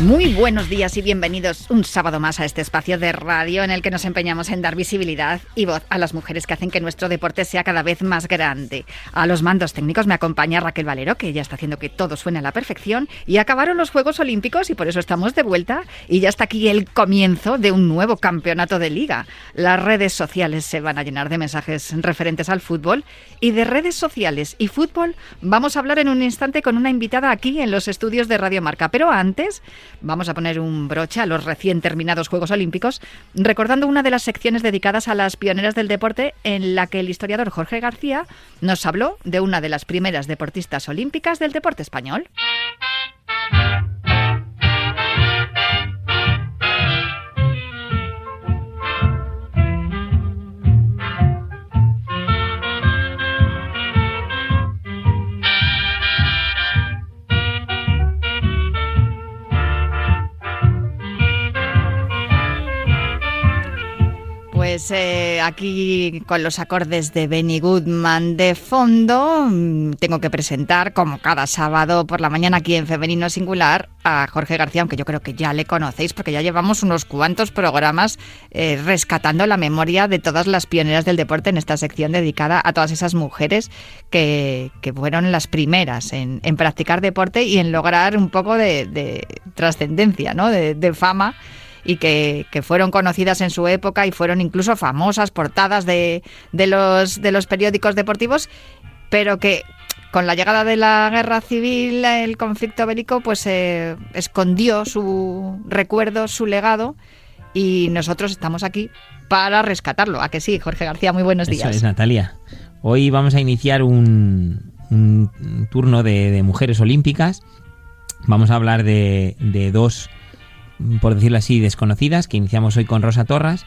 Muy buenos días y bienvenidos un sábado más a este espacio de radio en el que nos empeñamos en dar visibilidad y voz a las mujeres que hacen que nuestro deporte sea cada vez más grande. A los mandos técnicos me acompaña Raquel Valero, que ya está haciendo que todo suene a la perfección, y acabaron los Juegos Olímpicos y por eso estamos de vuelta y ya está aquí el comienzo de un nuevo campeonato de liga. Las redes sociales se van a llenar de mensajes referentes al fútbol y de redes sociales y fútbol vamos a hablar en un instante con una invitada aquí en los estudios de Radio Marca, pero antes vamos a poner un broche a los recién terminados Juegos Olímpicos, recordando una de las secciones dedicadas a las pioneras del deporte en la que el historiador Jorge García nos habló de una de las primeras deportistas olímpicas del deporte español. Pues eh, aquí con los acordes de Benny Goodman de fondo, mm, tengo que presentar, como cada sábado por la mañana aquí en Femenino Singular, a Jorge García, aunque yo creo que ya le conocéis porque ya llevamos unos cuantos programas eh, rescatando la memoria de todas las pioneras del deporte en esta sección dedicada a todas esas mujeres que, fueron las primeras en, practicar deporte y en lograr un poco de, trascendencia, ¿no? de fama y que, fueron conocidas en su época y fueron incluso famosas, portadas de, de, los, de los periódicos deportivos, pero que con la llegada de la guerra civil, el conflicto bélico, pues eh, escondió su recuerdo, su legado, y nosotros estamos aquí para rescatarlo. ¿A que sí, Jorge García? Muy buenos días. Eso es, Natalia. Hoy vamos a iniciar un, un turno de, de, mujeres olímpicas. Vamos a hablar de, de dos por decirlo así, desconocidas, que iniciamos hoy con Rosa Torras.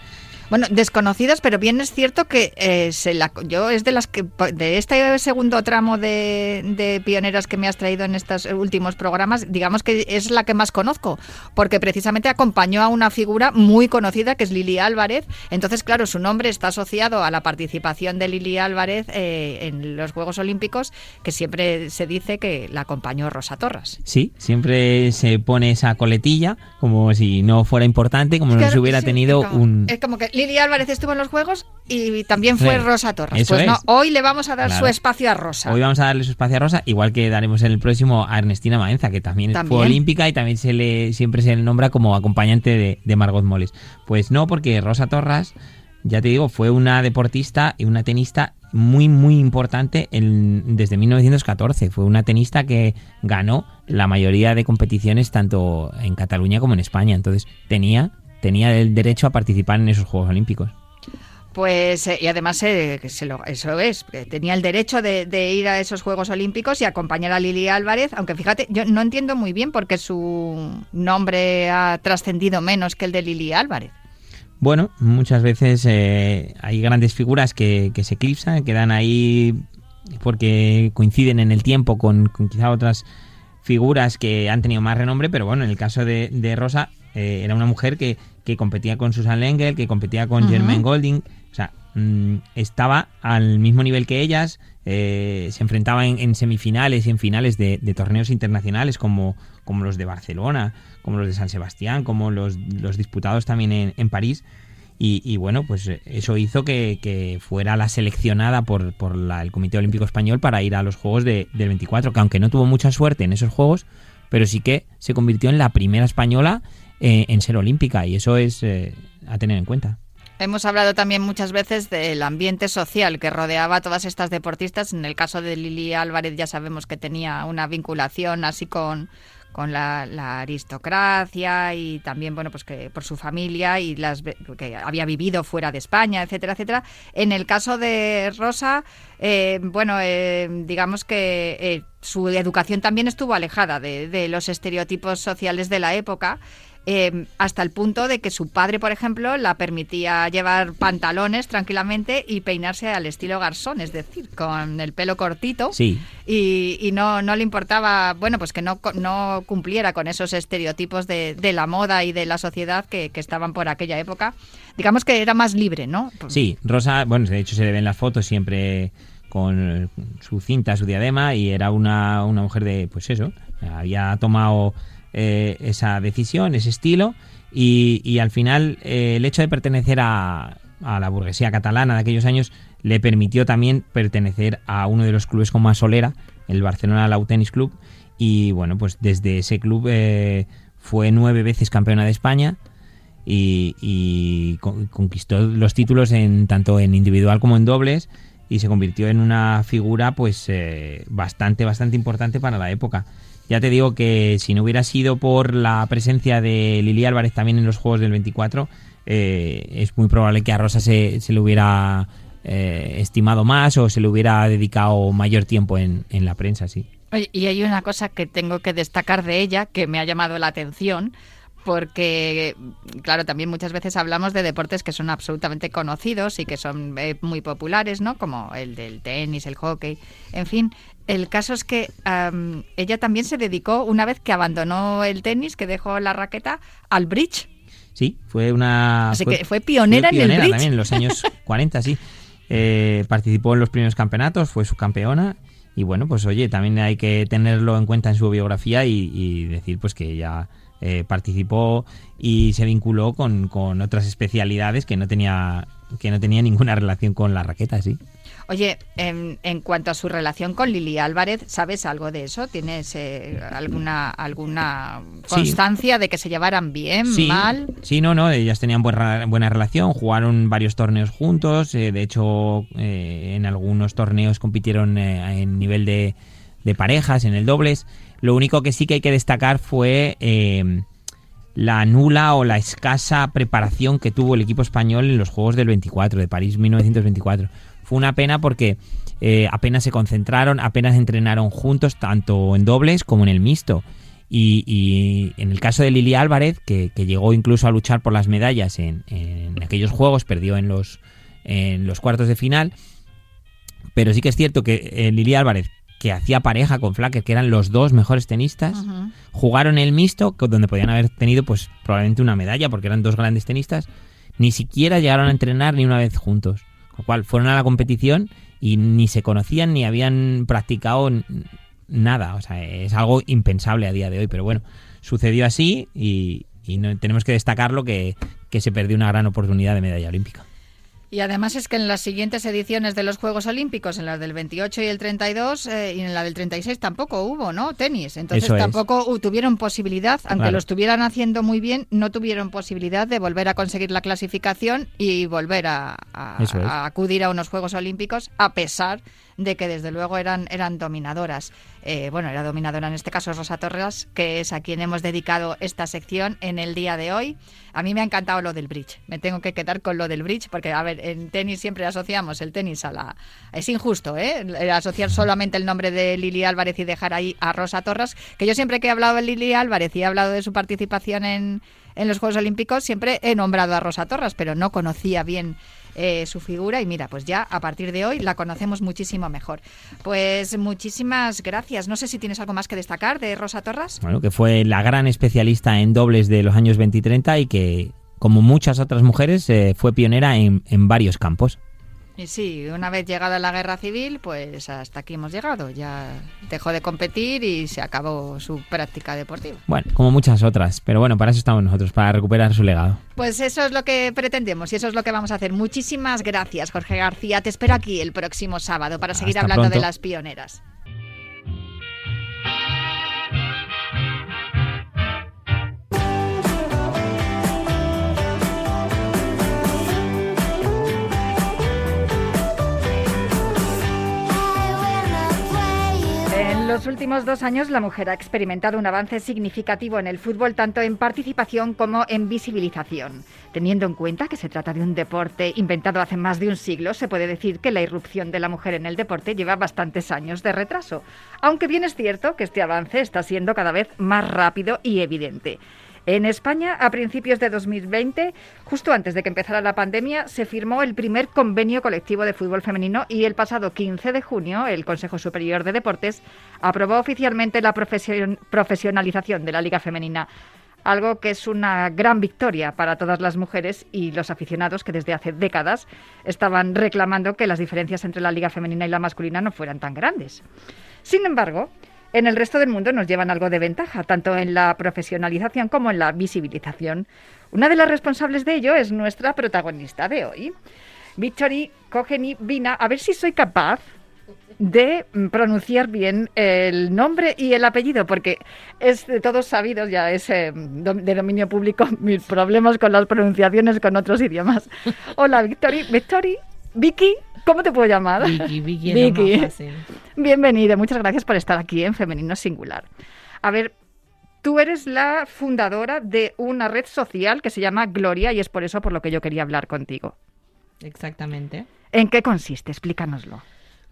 Bueno, desconocidas, pero bien es cierto que eh, se la, yo es de las que de este segundo tramo de, pioneras que me has traído en estos últimos programas, digamos que es la que más conozco, porque precisamente acompañó a una figura muy conocida que es Lili Álvarez. Entonces, claro, su nombre está asociado a la participación de Lili Álvarez eh, en los Juegos Olímpicos, que siempre se dice que la acompañó Rosa Torras. Sí, siempre se pone esa coletilla como si no fuera importante, como no se hubiera tenido un... Es como que Lili Álvarez estuvo en los Juegos y también fue Rosa Torres. pues no, hoy le vamos a dar su espacio a Rosa. Hoy vamos a darle su espacio a Rosa, igual que daremos en el próximo a Ernestina Maenza, que también, fue olímpica y también se le siempre se le nombra como acompañante de, Margot Moles. Pues no, porque Rosa Torres, ya te digo, fue una deportista y una tenista muy, muy importante desde 1914. Fue una tenista que ganó la mayoría de competiciones tanto en Cataluña como en España. Entonces tenía tenía el derecho a participar en esos Juegos Olímpicos. Pues, eh, y además eh, eso es, tenía el derecho de, ir a esos Juegos Olímpicos y acompañar a Lili Álvarez, aunque fíjate, yo no entiendo muy bien por qué su nombre ha trascendido menos que el de Lili Álvarez. Bueno, muchas veces eh, hay grandes figuras que, se eclipsan, quedan ahí porque coinciden en el tiempo con, quizá otras figuras que han tenido más renombre, pero bueno, en el caso de, de Rosa era una mujer que que competía con Susan Lengel, que competía con Germaine Golding. O sea, mm, estaba al mismo nivel que ellas, eh, se enfrentaba en, semifinales y en finales de, torneos internacionales como, como, los de Barcelona, como los de San Sebastián, como los, los disputados también en, París. Y, bueno, pues eso hizo que, fuera la seleccionada por, por el Comité Olímpico Español para ir a los Juegos de, del 24, que aunque no tuvo mucha suerte en esos Juegos, pero sí que se convirtió en la primera española eh, en ser olímpica y eso es eh, a tener en cuenta. Hemos hablado también muchas veces del ambiente social que rodeaba a todas estas deportistas. En el caso de Lili Álvarez ya sabemos que tenía una vinculación así con, con la, aristocracia y también, bueno, pues que por su familia y las que había vivido fuera de España, etcétera, etcétera. En el caso de Rosa, eh, bueno, eh, digamos que eh, su educación también estuvo alejada de, de los estereotipos sociales de la época Em, hasta el punto de que su padre, por ejemplo, la permitía llevar pantalones tranquilamente y peinarse al estilo garzón, es decir, con el pelo cortito. Sí. Y, no, no le importaba, bueno, pues que no, no cumpliera con esos estereotipos de, la moda y de la sociedad que, estaban por aquella época. Digamos que era más libre, ¿no? Sí, Rosa, bueno, de hecho se le ven las fotos siempre con su cinta, su diadema, y era una, una mujer de, pues eso, había tomado eh, esa decisión, ese estilo, y, al final eh, el hecho de pertenecer a, la burguesía catalana de aquellos años le permitió también pertenecer a uno de los clubes con más solera, el Barcelona Lau Tennis Club, y bueno, pues desde ese club eh, fue nueve veces campeona de España y, conquistó los títulos en tanto en individual como en dobles y se convirtió en una figura pues bastante bastante importante para la época. Ya te digo que si no hubiera sido por la presencia de Lili Álvarez también en los Juegos del 24, eh, es muy probable que a Rosa se, se le hubiera eh, estimado más o se le hubiera dedicado mayor tiempo en, en la prensa, sí. y hay una cosa que tengo que destacar de ella que me ha llamado la atención porque, claro, también muchas veces hablamos de deportes que son absolutamente conocidos y que son eh, muy populares, ¿no? Como el del tenis, el hockey, en fin. El caso es que ella también se dedicó, una vez que abandonó el tenis, que dejó la raqueta, al bridge. Sí, fue una... Así que fue pionera, en el bridge. también en los años 40, sí. Eh, participó en los primeros campeonatos, fue subcampeona y bueno, pues oye, también hay que tenerlo en cuenta en su biografía y, y decir pues que ella eh, participó y se vinculó con, con, otras especialidades que no tenía que no tenía ninguna relación con la raqueta, sí. Oye, en, en cuanto a su relación con Lili Álvarez, ¿sabes algo de eso? ¿Tienes eh, alguna alguna constancia de que se llevaran bien, mal? Sí, no, no, ellas tenían buena, buena relación, jugaron varios torneos juntos, eh, de hecho en algunos torneos compitieron en nivel de, de parejas, en el dobles. Lo único que sí que hay que destacar fue eh, la nula o la escasa preparación que tuvo el equipo español en los Juegos del 24, de París 1924. Fue una pena porque eh, apenas se concentraron, apenas entrenaron juntos, tanto en dobles como en el mixto. Y, en el caso de Lili Álvarez, que, llegó incluso a luchar por las medallas en, aquellos juegos, perdió en los, en los cuartos de final. Pero sí que es cierto que eh, Lili Álvarez que hacía pareja con Flacker, que eran los dos mejores tenistas, jugaron el mixto, donde podían haber tenido pues probablemente una medalla, porque eran dos grandes tenistas, ni siquiera llegaron a entrenar ni una vez juntos. Lo cual fueron a la competición y ni se conocían ni habían practicado nada. O sea, es algo impensable a día de hoy, pero bueno, sucedió así y, tenemos que destacarlo que, que se perdió una gran oportunidad de medalla olímpica. Y además es que en las siguientes ediciones de los Juegos Olímpicos, en las del 28 y el 32, eh, y en la del 36 tampoco hubo, ¿no? Tenis. Entonces tampoco tuvieron posibilidad, aunque lo estuvieran haciendo muy bien, no tuvieron posibilidad de volver a conseguir la clasificación y volver a, a acudir a unos Juegos Olímpicos, a pesar de que desde luego eran, eran dominadoras. Eh, bueno, era dominadora en este caso Rosa Torres, que es a quien hemos dedicado esta sección en el día de hoy. A mí me ha encantado lo del bridge. Me tengo que quedar con lo del bridge porque, a ver, en tenis siempre asociamos el tenis a la... Es injusto, ¿eh? Asociar solamente el nombre de Lili Álvarez y dejar ahí a Rosa Torres, que yo siempre que he hablado de Lili Álvarez y he hablado de su participación en, en los Juegos Olímpicos, siempre he nombrado a Rosa Torres, pero no conocía bien eh, su figura y mira, pues ya a partir de hoy la conocemos muchísimo mejor. Pues muchísimas gracias. No sé si tienes algo más que destacar de Rosa Torras. Bueno, que fue la gran especialista en dobles de los años 20 y 30 y que, como muchas otras mujeres, eh, fue pionera en, en varios campos. Y sí, una vez llegada la guerra civil, pues hasta aquí hemos llegado. Ya dejó de competir y se acabó su práctica deportiva. Bueno, como muchas otras, pero bueno, para eso estamos nosotros, para recuperar su legado. Pues eso es lo que pretendemos y eso es lo que vamos a hacer. Muchísimas gracias, Jorge García. Te espero aquí el próximo sábado para seguir hablando de las pioneras. En los últimos dos años, la mujer ha experimentado un avance significativo en el fútbol, tanto en participación como en visibilización. Teniendo en cuenta que se trata de un deporte inventado hace más de un siglo, se puede decir que la irrupción de la mujer en el deporte lleva bastantes años de retraso. Aunque bien es cierto que este avance está siendo cada vez más rápido y evidente. En España, a principios de 2020, justo antes de que empezara la pandemia, se firmó el primer convenio colectivo de fútbol femenino y el pasado 15 de junio el Consejo Superior de Deportes aprobó oficialmente la profesionalización de la Liga Femenina algo que es una gran victoria para todas las mujeres y los aficionados que desde hace décadas estaban reclamando que las diferencias entre la liga femenina y la masculina no fueran tan grandes. Sin embargo, en el resto del mundo nos llevan algo de ventaja, tanto en la profesionalización como en la visibilización. Una de las responsables de ello es nuestra protagonista de hoy, Victory Kogeni Vina. A ver si soy capaz de pronunciar bien el nombre y el apellido, porque es de todos sabidos, ya es eh, de dominio público, mis problemas con las pronunciaciones con otros idiomas. Hola, Victory. Victory, Vicky, ¿cómo te puedo llamar? Vicky, Vicky, Vicky. Más fácil. Bienvenida, muchas gracias por estar aquí en Femenino Singular. A ver, tú eres la fundadora de una red social que se llama Gloria y es por eso por lo que yo quería hablar contigo. Exactamente. ¿En qué consiste? Explícanoslo.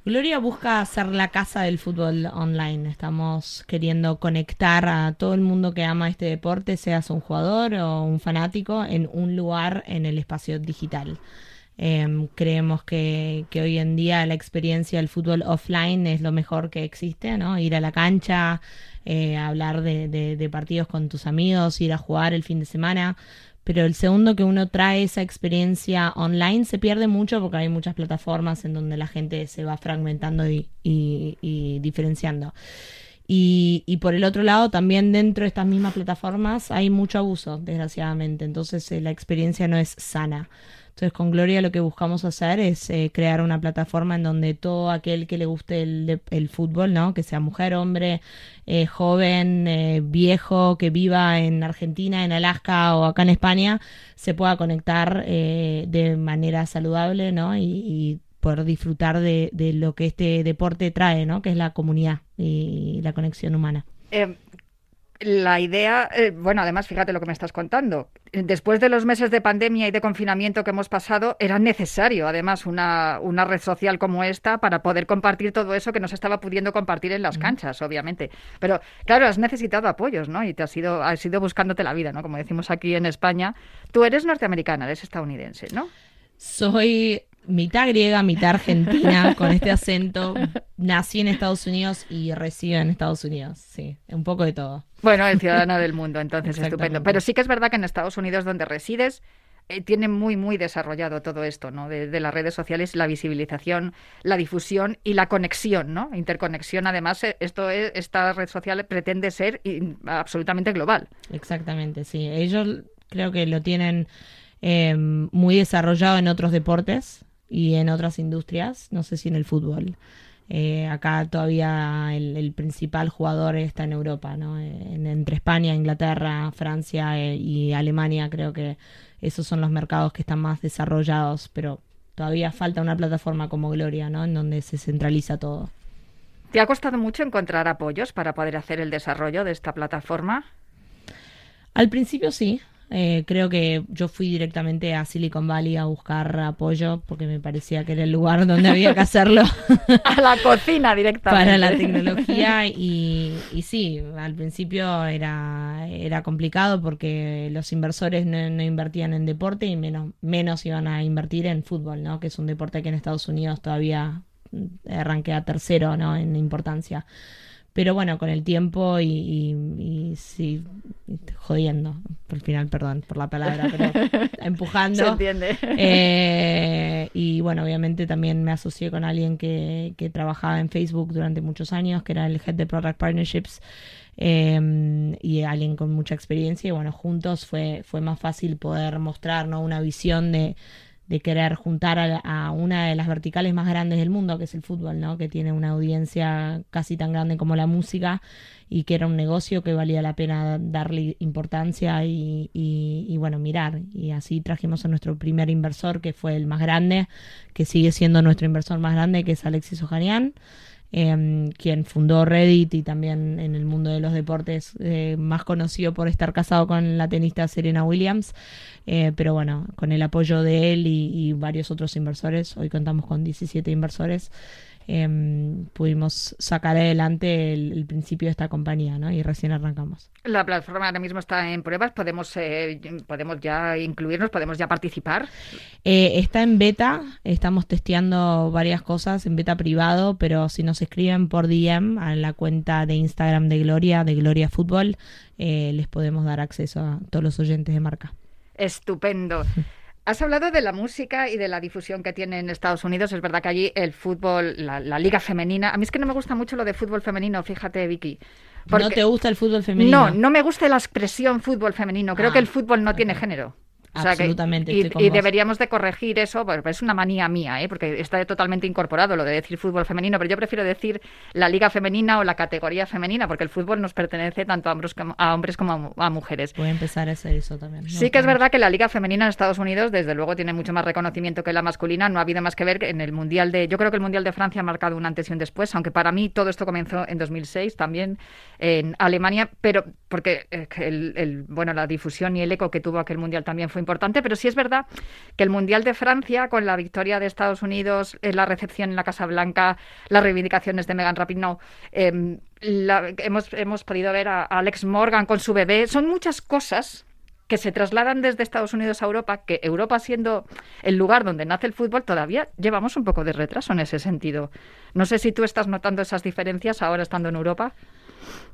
Gloria busca ser la casa del fútbol online. Estamos queriendo conectar a todo el mundo que ama este deporte, seas un jugador o un fanático, en un lugar en el espacio digital. Em, creemos que, hoy en día la experiencia del fútbol offline es lo mejor que existe, ¿no? Ir a la cancha, eh, hablar de, de, partidos con tus amigos, ir a jugar el fin de semana, pero el segundo que uno trae esa experiencia online se pierde mucho porque hay muchas plataformas en donde la gente se va fragmentando y, y, diferenciando. Y, y, por el otro lado, también dentro de estas mismas plataformas hay mucho abuso, desgraciadamente. Entonces eh, la experiencia no es sana. Entonces con Gloria lo que buscamos hacer es eh, crear una plataforma en donde todo aquel que le guste el, fútbol, ¿no? que sea mujer, hombre, eh, joven, eh, viejo, que viva en Argentina, en Alaska o acá en España, se pueda conectar de manera saludable ¿no? y, poder disfrutar de, de, lo que este deporte trae, ¿no? que es la comunidad y la conexión humana la idea, eh, bueno, además, fíjate lo que me estás contando. Después de los meses de pandemia y de confinamiento que hemos pasado, era necesario, además, una, una red social como esta para poder compartir todo eso que no se estaba pudiendo compartir en las canchas, obviamente. Pero, claro, has necesitado apoyos, ¿no? Y te has ido, has ido buscándote la vida, ¿no? Como decimos aquí en España. Tú eres norteamericana, eres estadounidense, ¿no? Soy mitad griega, mitad argentina, con este acento. Nací en Estados Unidos y resido en Estados Unidos, sí, un poco de todo. Bueno, el ciudadano del mundo, entonces estupendo. Pero sí que es verdad que en Estados Unidos, donde resides, eh, tiene muy, muy desarrollado todo esto, ¿no? De, las redes sociales, la visibilización, la difusión y la conexión, ¿no? Interconexión, además, eh, esto es, esta red social pretende ser absolutamente global. Exactamente, sí. Ellos creo que lo tienen eh, muy desarrollado en otros deportes, y en otras industrias, no sé si en el fútbol. Eh, acá todavía el, principal jugador está en Europa, ¿no? entre España, Inglaterra, Francia eh, y Alemania creo que esos son los mercados que están más desarrollados, pero todavía falta una plataforma como Gloria, ¿no? En donde se centraliza todo. ¿Te ha costado mucho encontrar apoyos para poder hacer el desarrollo de esta plataforma? Al principio sí, eh, creo que yo fui directamente a Silicon Valley a buscar apoyo porque me parecía que era el lugar donde había que hacerlo. a la cocina directamente. Para la tecnología y, y sí, al principio era, era complicado porque los inversores no, no, invertían en deporte y menos, menos iban a invertir en fútbol, ¿no? que es un deporte que en Estados Unidos todavía arranquea tercero ¿no? en importancia pero bueno, con el tiempo y, y, sí, jodiendo, por final, perdón por la palabra, pero empujando. Se entiende. Eh, y bueno, obviamente también me asocié con alguien que, que trabajaba en Facebook durante muchos años, que era el Head de Product Partnerships. Eh, y alguien con mucha experiencia y bueno juntos fue fue más fácil poder mostrar ¿no? una visión de, de querer juntar a, una de las verticales más grandes del mundo, que es el fútbol, ¿no? que tiene una audiencia casi tan grande como la música y que era un negocio que valía la pena darle importancia y, y, bueno, mirar. Y así trajimos a nuestro primer inversor, que fue el más grande, que sigue siendo nuestro inversor más grande, que es Alexis Ojanian. Em, quien fundó Reddit y también en el mundo de los deportes, eh, más conocido por estar casado con la tenista Serena Williams. Eh, pero bueno, con el apoyo de él y, y varios otros inversores, hoy contamos con 17 inversores, Em, pudimos sacar adelante el, principio de esta compañía, ¿no? Y recién arrancamos. La plataforma ahora mismo está en pruebas, podemos eh, podemos ya incluirnos, podemos ya participar. Eh, está en beta, estamos testeando varias cosas en beta privado, pero si nos escriben por DM a la cuenta de Instagram de Gloria, de Gloria Fútbol, eh, les podemos dar acceso a todos los oyentes de marca. Estupendo. Has hablado de la música y de la difusión que tiene en Estados Unidos. Es verdad que allí el fútbol, la, liga femenina. A mí es que no me gusta mucho lo de fútbol femenino, fíjate, Vicky. ¿No te gusta el fútbol femenino? No, no me gusta la expresión fútbol femenino. Creo que el ah, fútbol no tiene género. Absolutamente. y, deberíamos de corregir eso, porque es una manía mía, ¿eh? porque está totalmente incorporado lo de decir fútbol femenino, pero yo prefiero decir la liga femenina o la categoría femenina, porque el fútbol nos pertenece tanto a hombres como a, hombres como a, mujeres. Voy a empezar a hacer eso también. sí que es verdad que la liga femenina en Estados Unidos, desde luego, tiene mucho más reconocimiento que la masculina. No ha habido más que ver en el Mundial de... Yo creo que el Mundial de Francia ha marcado un antes y un después, aunque para mí todo esto comenzó en 2006 también en Alemania, pero porque eh, el, bueno, la difusión y el eco que tuvo aquel Mundial también fue importante, pero sí es verdad que el Mundial de Francia, con la victoria de Estados Unidos, en la recepción en la Casa Blanca, las reivindicaciones de Megan Rapinoe, em, hemos, hemos podido ver a Alex Morgan con su bebé, son muchas cosas que se trasladan desde Estados Unidos a Europa, que Europa siendo el lugar donde nace el fútbol, todavía llevamos un poco de retraso en ese sentido. No sé si tú estás notando esas diferencias ahora estando en Europa.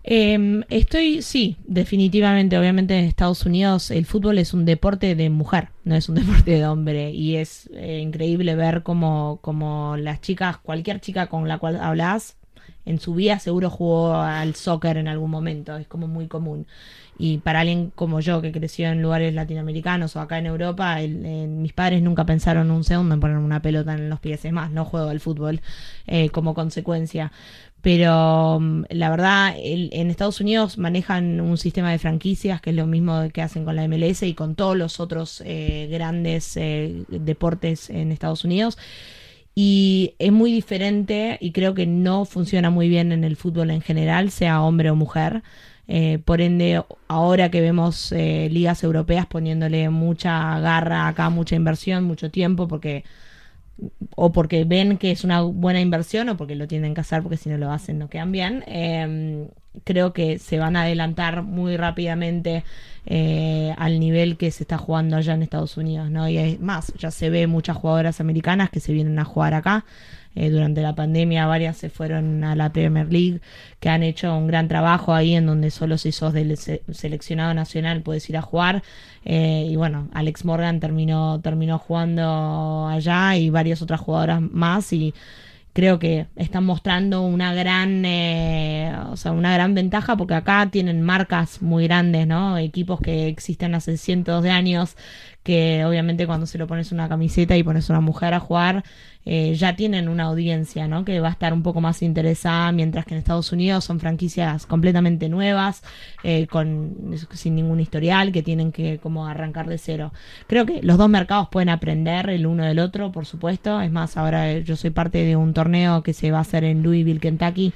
Em, estoy, sí, definitivamente. Obviamente en Estados Unidos el fútbol es un deporte de mujer, no es un deporte de hombre. Y es eh, increíble ver como, como las chicas, cualquier chica con la cual hablas, en su vida seguro jugó al soccer en algún momento. Es como muy común. Y para alguien como yo que creció en lugares latinoamericanos o acá en Europa, mis padres nunca pensaron un segundo en poner una pelota en los pies. Es más, no juego al fútbol eh, como consecuencia. Pero mm, la verdad, en Estados Unidos manejan un sistema de franquicias que es lo mismo que hacen con la MLS y con todos los otros eh, grandes eh, deportes en Estados Unidos. Y es muy diferente y creo que no funciona muy bien en el fútbol en general, sea hombre o mujer. Eh, por ende, ahora que vemos ligas europeas poniéndole mucha garra acá, mucha inversión, mucho tiempo, porque o porque ven que es una buena inversión o porque lo tienen que hacer porque si no lo hacen no quedan bien. Em, creo que se van a adelantar muy rápidamente eh, al nivel que se está jugando allá en Estados Unidos, ¿no? Y es más, ya se ve muchas jugadoras americanas que se vienen a jugar acá. Eh, durante la pandemia varias se fueron a la Premier League, que han hecho un gran trabajo ahí en donde solo si sos del seleccionado nacional puedes ir a jugar. Eh, y bueno, Alex Morgan terminó, terminó jugando allá y varias otras jugadoras más y creo que están mostrando una gran eh, o sea una gran ventaja porque acá tienen marcas muy grandes no equipos que existen hace cientos de años que obviamente cuando se lo pones una camiseta y pones una mujer a jugar eh, ya tienen una audiencia, ¿no? Que va a estar un poco más interesada, mientras que en Estados Unidos son franquicias completamente nuevas, eh, con, sin ningún historial, que tienen que como arrancar de cero. Creo que los dos mercados pueden aprender el uno del otro, por supuesto. Es más, ahora yo soy parte de un torneo que se va a hacer en Louisville, Kentucky.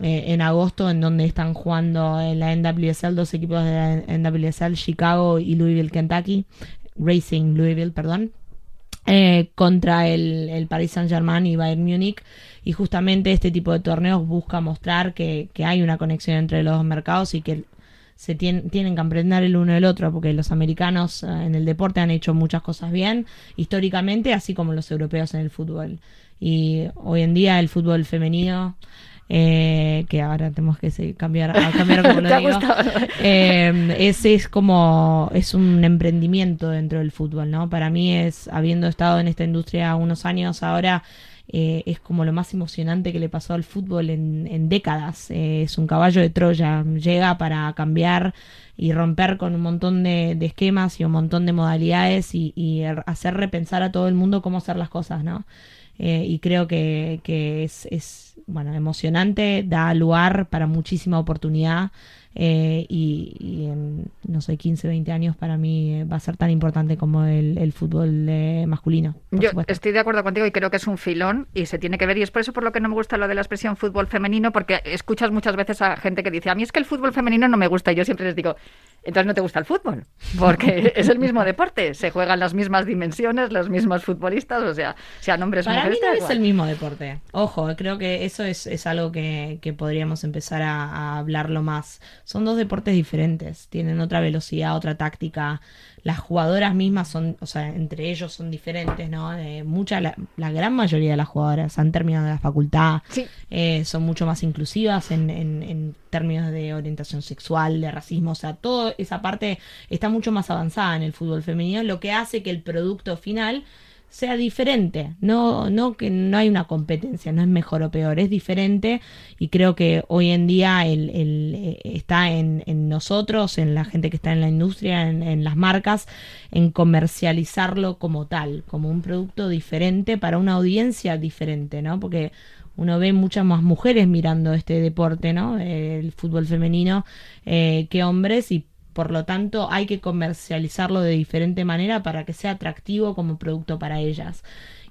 Eh, en agosto, en donde están jugando en la NWSL dos equipos de la NWSL, Chicago y Louisville, Kentucky, Racing Louisville, perdón. Eh, contra el, el, Paris Saint Germain y Bayern Múnich y justamente este tipo de torneos busca mostrar que, hay una conexión entre los dos mercados y que se tienen que aprender el uno del otro porque los americanos eh, en el deporte han hecho muchas cosas bien históricamente así como los europeos en el fútbol y hoy en día el fútbol femenino eh, que ahora tenemos que cambiar, a cambiar como lo digo. Eh, ese es como, es un emprendimiento dentro del fútbol, ¿no? Para mí es, habiendo estado en esta industria unos años ahora, eh, es como lo más emocionante que le pasó al fútbol en, décadas. es un caballo de Troya, llega para cambiar y romper con un montón de, esquemas y un montón de modalidades y, y, hacer repensar a todo el mundo cómo hacer las cosas, ¿no? Eh, y creo que, es, es, bueno, emocionante, da lugar para muchísima oportunidad eh, y, en, no sé, 15, 20 años para mí eh, va a ser tan importante como el, fútbol eh, masculino. Yo estoy de acuerdo contigo y creo que es un filón y se tiene que ver y es por eso por lo que no me gusta lo de la expresión fútbol femenino porque escuchas muchas veces a gente que dice, a mí es que el fútbol femenino no me gusta y yo siempre les digo, entonces no te gusta el fútbol, porque es el mismo deporte, se juegan las mismas dimensiones, los mismos futbolistas, o sea, sean hombres Para mí no es el mismo deporte. Ojo, creo que eso es, es algo que, que podríamos empezar a, a hablarlo más son dos deportes diferentes, tienen otra velocidad, otra táctica. Las jugadoras mismas son, o sea, entre ellos son diferentes, ¿no? Eh, mucha, la, gran mayoría de las jugadoras han terminado la facultad, eh, son mucho más inclusivas en, en, en, términos de orientación sexual, de racismo, o sea, toda esa parte está mucho más avanzada en el fútbol femenino, lo que hace que el producto final sea diferente, no, no que no hay una competencia, no es mejor o peor, es diferente y creo que hoy en día el, el eh, está en, en, nosotros, en la gente que está en la industria, en, las marcas, en comercializarlo como tal, como un producto diferente para una audiencia diferente, ¿no? Porque uno ve muchas más mujeres mirando este deporte, ¿no? El fútbol femenino eh, que hombres y por lo tanto, hay que comercializarlo de diferente manera para que sea atractivo como producto para ellas.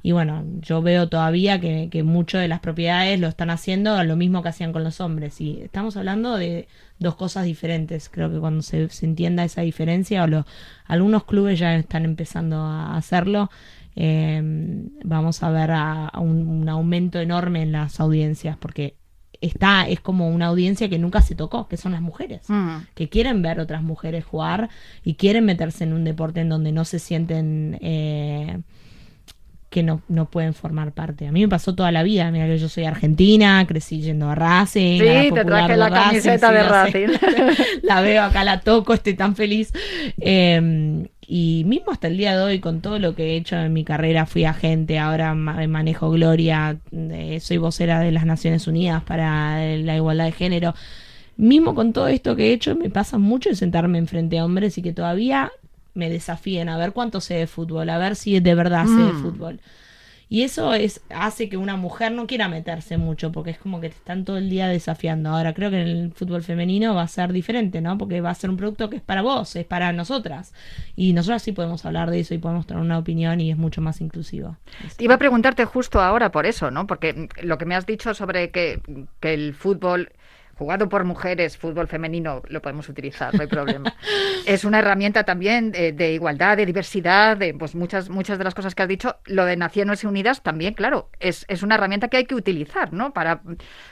Y bueno, yo veo todavía que, que muchas de las propiedades lo están haciendo lo mismo que hacían con los hombres. Y estamos hablando de dos cosas diferentes. Creo que cuando se, entienda esa diferencia, o algunos clubes ya están empezando a hacerlo, eh, vamos a ver a, un, un aumento enorme en las audiencias, porque está, es como una audiencia que nunca se tocó, que son las mujeres, mm. que quieren ver otras mujeres jugar y quieren meterse en un deporte en donde no se sienten eh, que no, no pueden formar parte. A mí me pasó toda la vida, mira que yo soy argentina, crecí yendo a Racing. Sí, te traje la camiseta de Racing. la veo acá, la toco, estoy tan feliz. Eh, y mismo hasta el día de hoy, con todo lo que he hecho en mi carrera, fui agente, ahora manejo Gloria, eh, soy vocera de las Naciones Unidas para la igualdad de género. Mismo con todo esto que he hecho, me pasa mucho el sentarme enfrente a hombres y que todavía me desafíen a ver cuánto sé de fútbol, a ver si de verdad sé de mm. fútbol. Y eso es, hace que una mujer no quiera meterse mucho, porque es como que te están todo el día desafiando. Ahora creo que en el fútbol femenino va a ser diferente, ¿no? Porque va a ser un producto que es para vos, es para nosotras. Y nosotras sí podemos hablar de eso y podemos tener una opinión y es mucho más inclusivo. Iba a preguntarte justo ahora por eso, ¿no? Porque lo que me has dicho sobre que, que el fútbol jugado por mujeres, fútbol femenino, lo podemos utilizar, no hay problema. es una herramienta también de, igualdad, de diversidad, de pues muchas, muchas de las cosas que has dicho. Lo de Naciones Unidas también, claro, es, es una herramienta que hay que utilizar, ¿no? Para,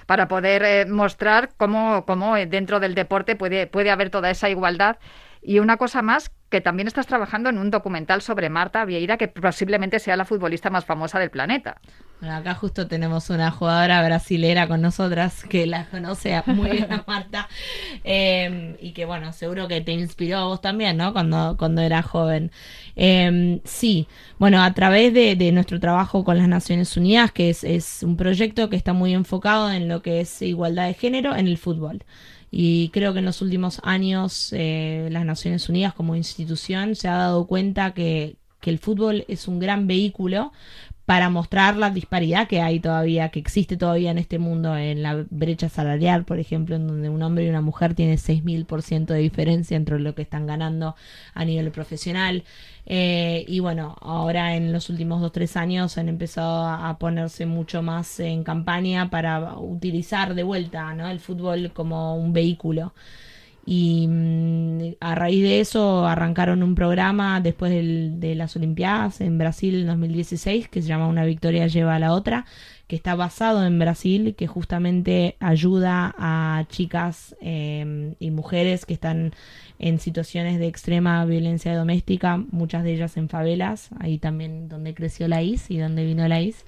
para poder eh, mostrar cómo, cómo dentro del deporte puede, puede haber toda esa igualdad. Y una cosa más que también estás trabajando en un documental sobre Marta Vieira, que posiblemente sea la futbolista más famosa del planeta. Bueno, acá justo tenemos una jugadora brasilera con nosotras que la conoce muy bien a Marta em, y que bueno, seguro que te inspiró a vos también, ¿no? Cuando, cuando eras joven. Em, sí, bueno, a través de, de, nuestro trabajo con las Naciones Unidas, que es, es un proyecto que está muy enfocado en lo que es igualdad de género en el fútbol. Y creo que en los últimos años eh, las Naciones Unidas como institución se ha dado cuenta que, que el fútbol es un gran vehículo para mostrar la disparidad que hay todavía, que existe todavía en este mundo, en la brecha salarial, por ejemplo, en donde un hombre y una mujer tienen 6.000% de diferencia entre lo que están ganando a nivel profesional. Eh, y bueno, ahora en los últimos dos tres años han empezado a ponerse mucho más en campaña para utilizar de vuelta ¿no? el fútbol como un vehículo. Y mm, a raíz de eso arrancaron un programa después de las Olimpiadas en Brasil en 2016 que se llama Una victoria lleva a la otra, que está basado en Brasil, que justamente ayuda a chicas em, y mujeres que están en situaciones de extrema violencia doméstica, muchas de ellas en favelas, ahí también donde creció la IS y donde vino la IS.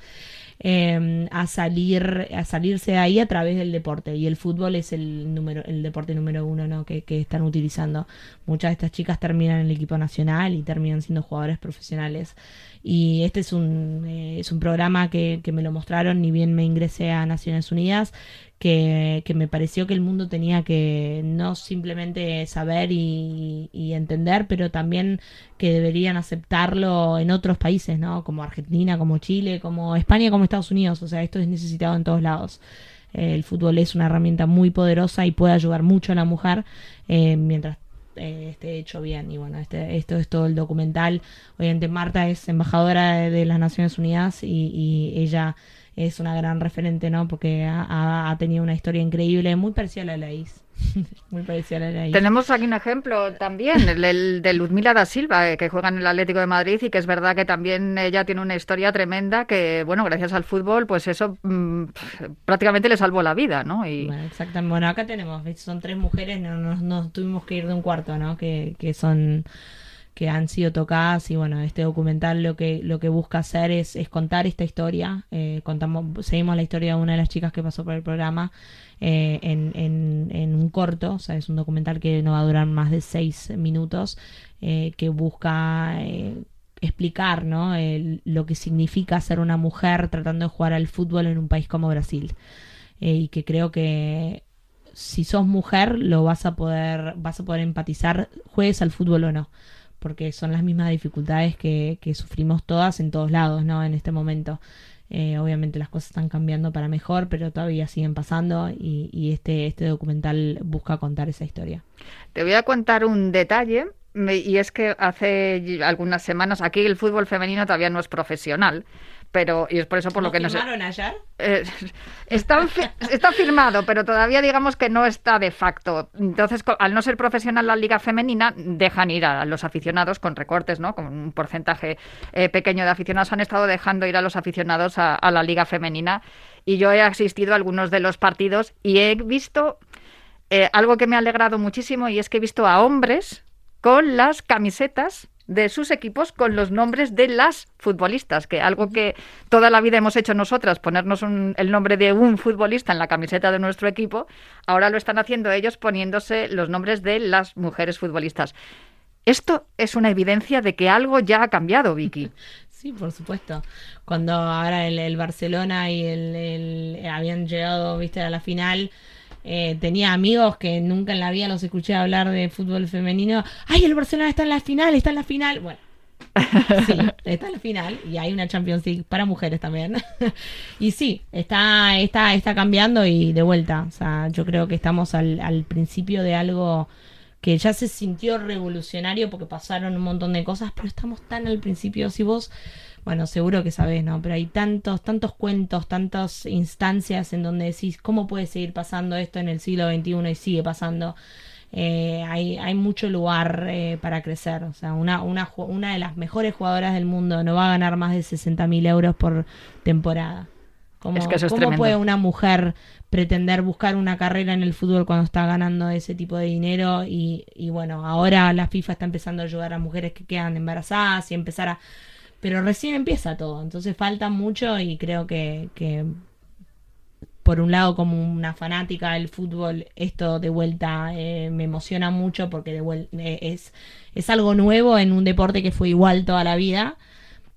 Em, a salir a salirse de ahí a través del deporte. Y el fútbol es el número el deporte número uno ¿no? que, que están utilizando. Muchas de estas chicas terminan en el equipo nacional y terminan siendo jugadores profesionales. Y este es un, eh, es un programa que, que, me lo mostraron ni bien me ingresé a Naciones Unidas que, que, me pareció que el mundo tenía que no simplemente saber y, entender, pero también que deberían aceptarlo en otros países, ¿no? Como Argentina, como Chile, como España, como Estados Unidos. O sea, esto es necesitado en todos lados. Eh, el fútbol es una herramienta muy poderosa y puede ayudar mucho a la mujer eh, mientras eh, esté hecho bien. Y bueno, este, esto es todo el documental. Obviamente Marta es embajadora de, las Naciones Unidas y, y, ella es una gran referente, ¿no? Porque ha, ha, tenido una historia increíble, muy parecida a la de. Muy parecida a la Tenemos aquí un ejemplo también, el, de Luzmila da Silva, eh, que juega en el Atlético de Madrid y que es verdad que también ella tiene una historia tremenda que, bueno, gracias al fútbol, pues eso mm, prácticamente le salvó la vida, ¿no? Y... Bueno, exactamente. Bueno, acá tenemos, son tres mujeres, no nos, tuvimos que ir de un cuarto, ¿no? Que, que son que han sido tocadas y bueno este documental lo que lo que busca hacer es, es contar esta historia eh, contamos seguimos la historia de una de las chicas que pasó por el programa eh, en, en, un corto, o sea, es un documental que no va a durar más de seis minutos, eh, que busca explicar ¿no? lo que significa ser una mujer tratando de jugar al fútbol en un país como Brasil. y que creo que si sos mujer lo vas a poder, vas a poder empatizar, juegues al fútbol o no porque son las mismas dificultades que, que sufrimos todas en todos lados, ¿no? En este momento. Eh, obviamente las cosas están cambiando para mejor, pero todavía siguen pasando y, este, este documental busca contar esa historia. Te voy a contar un detalle y es que hace algunas semanas aquí el fútbol femenino todavía no es profesional pero y es por eso por lo que no sé. ayer? Eh, está, está firmado, pero todavía digamos que no está de facto. Entonces, al no ser profesional la liga femenina, dejan ir a los aficionados con recortes, ¿no? Con un porcentaje eh, pequeño de aficionados han estado dejando ir a los aficionados a, la liga femenina y yo he asistido a algunos de los partidos y he visto eh, algo que me ha alegrado muchísimo y es que he visto a hombres con las camisetas de sus equipos con los nombres de las futbolistas, que algo que toda la vida hemos hecho nosotras, ponernos el nombre de un futbolista en la camiseta de nuestro equipo, ahora lo están haciendo ellos poniéndose los nombres de las mujeres futbolistas. Esto es una evidencia de que algo ya ha cambiado, Vicky. Sí, por supuesto. Cuando ahora el, Barcelona y el, habían llegado, viste, a la final, eh, tenía amigos que nunca en la vida los escuché hablar de fútbol femenino. ¡Ay, el Barcelona está en la final! ¡Está en la final! Bueno, sí, está en la final y hay una Champions League para mujeres también. y sí, está, está, está cambiando y de vuelta. O sea, yo creo que estamos al, al principio de algo que ya se sintió revolucionario porque pasaron un montón de cosas, pero estamos tan al principio. Si vos bueno, seguro que sabés, ¿no? Pero hay tantos, tantos cuentos, tantas instancias en donde decís, ¿cómo puede seguir pasando esto en el siglo XXI y sigue pasando? Eh, hay, hay mucho lugar eh, para crecer. O sea, una, una, una de las mejores jugadoras del mundo no va a ganar más de 60 mil euros por temporada. ¿Cómo, es que eso es ¿cómo puede una mujer pretender buscar una carrera en el fútbol cuando está ganando ese tipo de dinero? Y, y bueno, ahora la FIFA está empezando a ayudar a mujeres que quedan embarazadas y empezar a pero recién empieza todo, entonces falta mucho y creo que, que por un lado como una fanática del fútbol esto de vuelta eh, me emociona mucho porque eh, es, es algo nuevo en un deporte que fue igual toda la vida.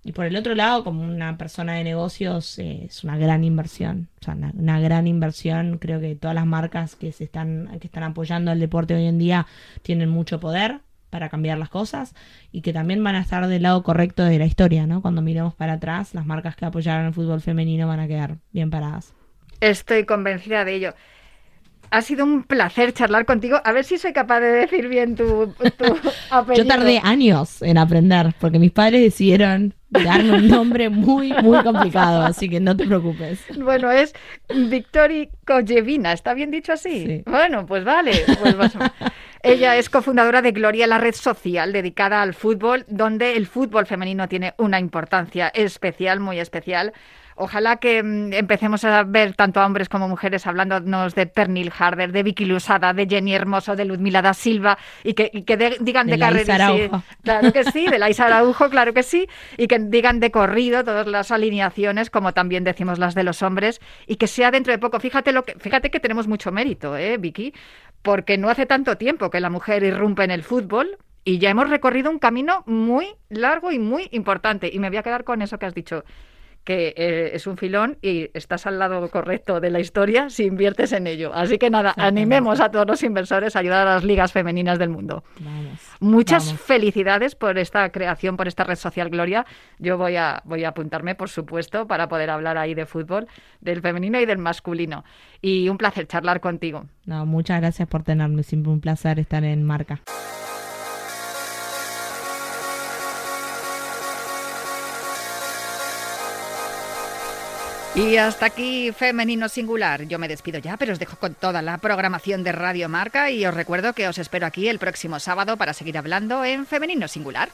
Y por el otro lado como una persona de negocios eh, es una gran inversión o sea una, una, gran inversión. Creo que todas las marcas que se están que están apoyando al deporte hoy en día tienen mucho poder para cambiar las cosas y que también van a estar del lado correcto de la historia, ¿no? Cuando miremos para atrás, las marcas que apoyaron el fútbol femenino van a quedar bien paradas. Estoy convencida de ello. Ha sido un placer charlar contigo. A ver si soy capaz de decir bien tu, apellido. Yo tardé años en aprender, porque mis padres decidieron darme un nombre muy, muy complicado, así que no te preocupes. Bueno, es Victoria Kojevina, ¿está bien dicho así? Bueno, pues vale. Pues ella es cofundadora de Gloria, la red social dedicada al fútbol, donde el fútbol femenino tiene una importancia especial, muy especial. Ojalá que mm, empecemos a ver tanto a hombres como mujeres hablándonos de Pernil Harder, de Vicky Lusada, de Jenny Hermoso, de Ludmila da Silva y que, digan de, carrera. claro que sí, de la Araujo, claro que sí, y que digan de corrido todas las alineaciones, como también decimos las de los hombres, y que sea dentro de poco. Fíjate, lo que, fíjate que tenemos mucho mérito, ¿eh, Vicky? Porque no hace tanto tiempo que la mujer irrumpe en el fútbol y ya hemos recorrido un camino muy largo y muy importante. Y me voy a quedar con eso que has dicho. Que eh, es un filón y estás al lado correcto de la historia si inviertes en ello. Así que nada, animemos a todos los inversores a ayudar a las ligas femeninas del mundo. Muchas felicidades por esta creación, por esta red social Gloria. Yo voy a, voy a apuntarme, por supuesto, para poder hablar ahí de fútbol, del femenino y del masculino. Y un placer charlar contigo. No, muchas gracias por tenerme. Siempre un placer estar en marca. Y hasta aquí Femenino Singular. Yo me despido ya, pero os dejo con toda la programación de Radio Marca y os recuerdo que os espero aquí el próximo sábado para seguir hablando en Femenino Singular.